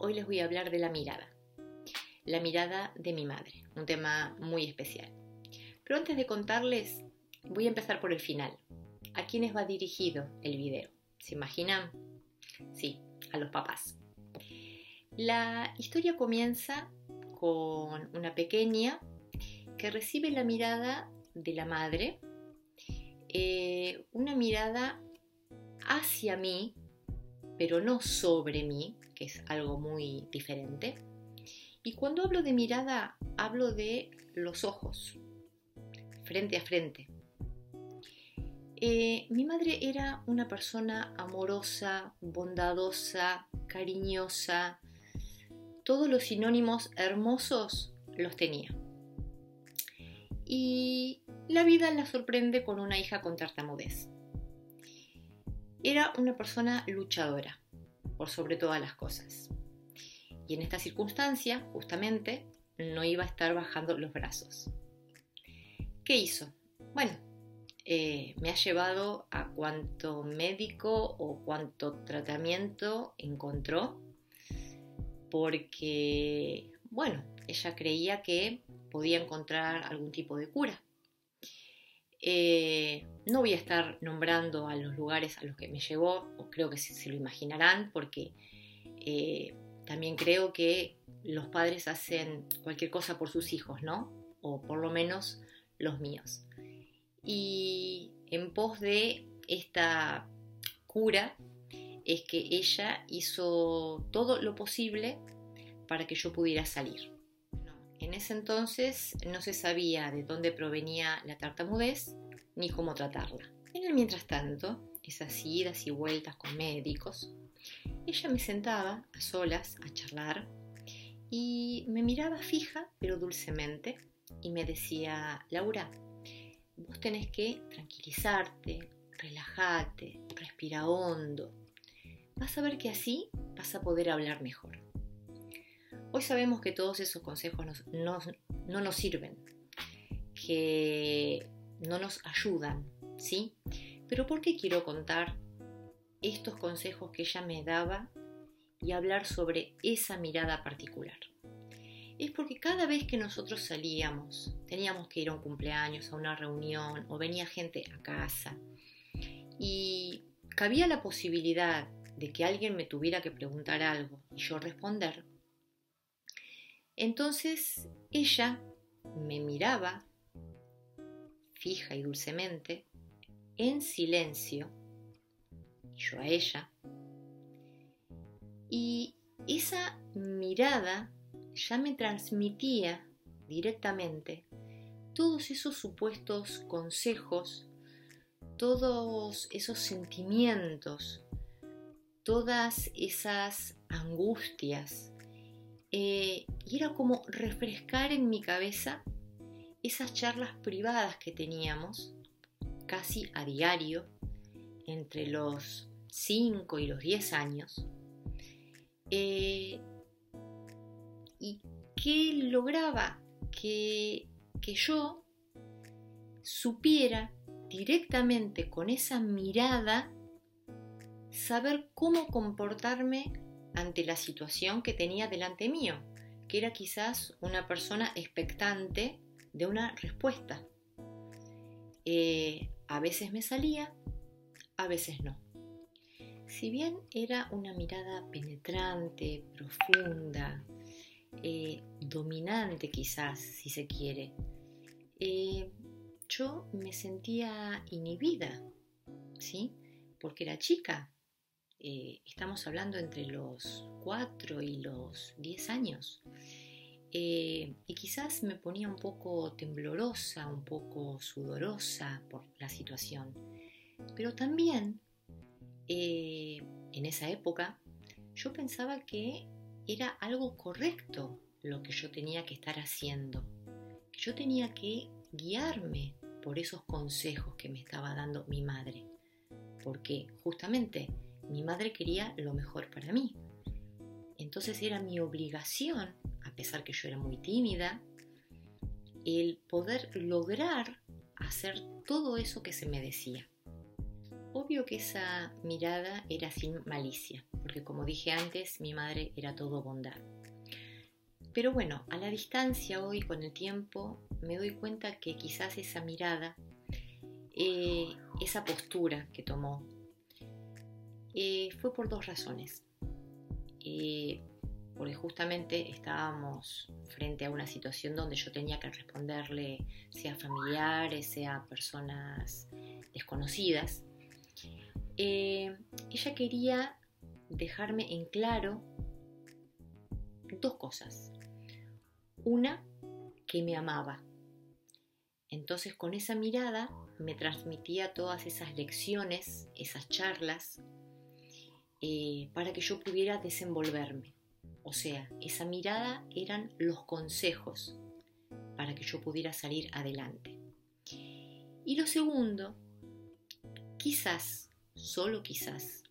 Hoy les voy a hablar de la mirada. La mirada de mi madre, un tema muy especial. Pero antes de contarles, voy a empezar por el final. ¿A quiénes va dirigido el video? ¿Se imaginan? Sí, a los papás. La historia comienza con una pequeña que recibe la mirada de la madre, eh, una mirada hacia mí, pero no sobre mí, que es algo muy diferente. Y cuando hablo de mirada, hablo de los ojos, frente a frente. Eh, mi madre era una persona amorosa, bondadosa, cariñosa. Todos los sinónimos hermosos los tenía. Y la vida la sorprende con una hija con tartamudez. Era una persona luchadora, por sobre todas las cosas. Y en esta circunstancia, justamente, no iba a estar bajando los brazos. ¿Qué hizo? Bueno, eh, me ha llevado a cuanto médico o cuanto tratamiento encontró, porque, bueno, ella creía que podía encontrar algún tipo de cura. Eh, no voy a estar nombrando a los lugares a los que me llevó, o creo que se, lo imaginarán, porque eh, también creo que los padres hacen cualquier cosa por sus hijos, ¿no? O por lo menos los míos. Y en pos de esta cura es que ella hizo todo lo posible para que yo pudiera salir. En ese entonces no se sabía de dónde provenía la tartamudez ni cómo tratarla. En el mientras tanto, esas idas y vueltas con médicos, ella me sentaba a solas a charlar y me miraba fija pero dulcemente y me decía, Laura, vos tenés que tranquilizarte, relajarte, respira hondo. Vas a ver que así vas a poder hablar mejor. Hoy sabemos que todos esos consejos no nos sirven, que no nos ayudan, ¿sí? Pero ¿por qué quiero contar estos consejos que ella me daba y hablar sobre esa mirada particular? Es porque cada vez que nosotros salíamos, teníamos que ir a un cumpleaños, a una reunión o venía gente a casa y cabía la posibilidad de que alguien me tuviera que preguntar algo y yo responder, entonces ella me miraba fija y dulcemente, en silencio, yo a ella, y esa mirada ya me transmitía directamente todos esos supuestos consejos, todos esos sentimientos, todas esas angustias. Eh, y era como refrescar en mi cabeza esas charlas privadas que teníamos casi a diario entre los 5 y los 10 años eh, y que lograba que, que yo supiera directamente con esa mirada saber cómo comportarme ante la situación que tenía delante mío, que era quizás una persona expectante de una respuesta. Eh, a veces me salía, a veces no. Si bien era una mirada penetrante, profunda, eh, dominante quizás, si se quiere, eh, yo me sentía inhibida, ¿sí? Porque era chica. Estamos hablando entre los 4 y los 10 años. Eh, y quizás me ponía un poco temblorosa, un poco sudorosa por la situación. Pero también eh, en esa época yo pensaba que era algo correcto lo que yo tenía que estar haciendo. Yo tenía que guiarme por esos consejos que me estaba dando mi madre. Porque justamente mi madre quería lo mejor para mí. Entonces era mi obligación a pesar que yo era muy tímida, el poder lograr hacer todo eso que se me decía. Obvio que esa mirada era sin malicia, porque como dije antes, mi madre era todo bondad. Pero bueno, a la distancia hoy, con el tiempo, me doy cuenta que quizás esa mirada, eh, esa postura que tomó, eh, fue por dos razones. Eh, porque justamente estábamos frente a una situación donde yo tenía que responderle, sea familiares, sea personas desconocidas. ella quería dejarme en claro dos cosas. Una, que me amaba. Entonces con esa mirada me transmitía todas esas lecciones, esas charlas, eh, para que yo pudiera desenvolverme. O sea, esa mirada eran los consejos para que yo pudiera salir adelante. Y lo segundo, quizás, solo quizás,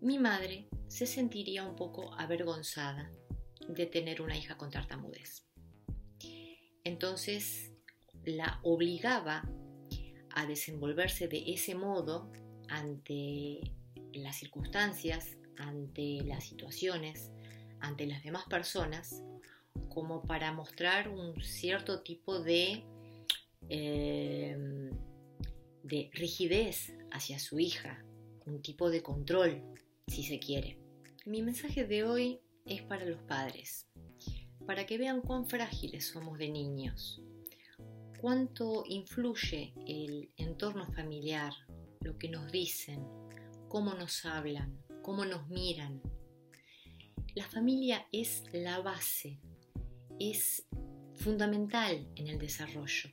mi madre se sentiría un poco avergonzada de tener una hija con tartamudez. Entonces la obligaba a desenvolverse de ese modo ante las circunstancias, ante las situaciones, ante las demás personas, como para mostrar un cierto tipo de, em, de rigidez hacia su hija, un tipo de control, si se quiere. Mi mensaje de hoy es para los padres, para que vean cuán frágiles somos de niños, cuánto influye el entorno familiar, lo que nos dicen, cómo nos hablan, cómo nos miran. La familia es la base, es fundamental en el desarrollo.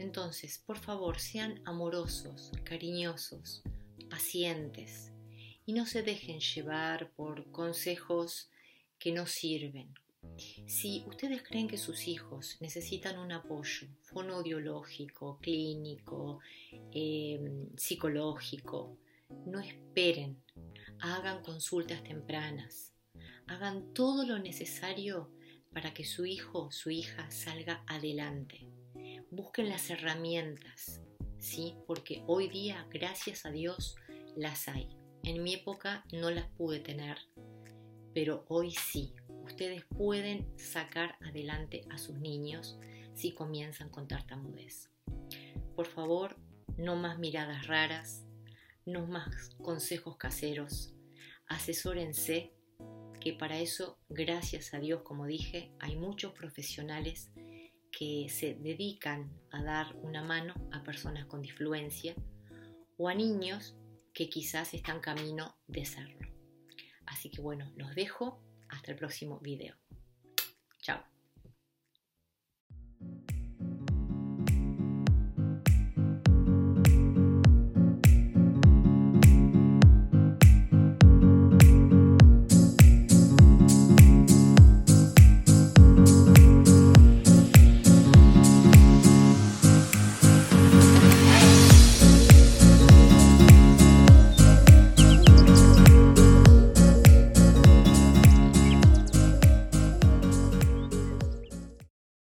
Entonces, por favor, sean amorosos, cariñosos, pacientes y no se dejen llevar por consejos que no sirven. Si ustedes creen que sus hijos necesitan un apoyo fonoaudiológico, clínico, em, psicológico, no esperen, hagan consultas tempranas, hagan todo lo necesario para que su hijo su hija salga adelante. Busquen las herramientas, ¿sí? Porque hoy día, gracias a Dios, las hay. En mi época no las pude tener, pero hoy sí, ustedes pueden sacar adelante a sus niños si comienzan con tartamudez. Por favor, no más miradas raras, no más consejos caseros, asesórense, que para eso, gracias a Dios, como dije, hay muchos profesionales que se dedican a dar una mano a personas con disfluencia o a niños que quizás están camino de serlo. Así que bueno, los dejo. Hasta el próximo video.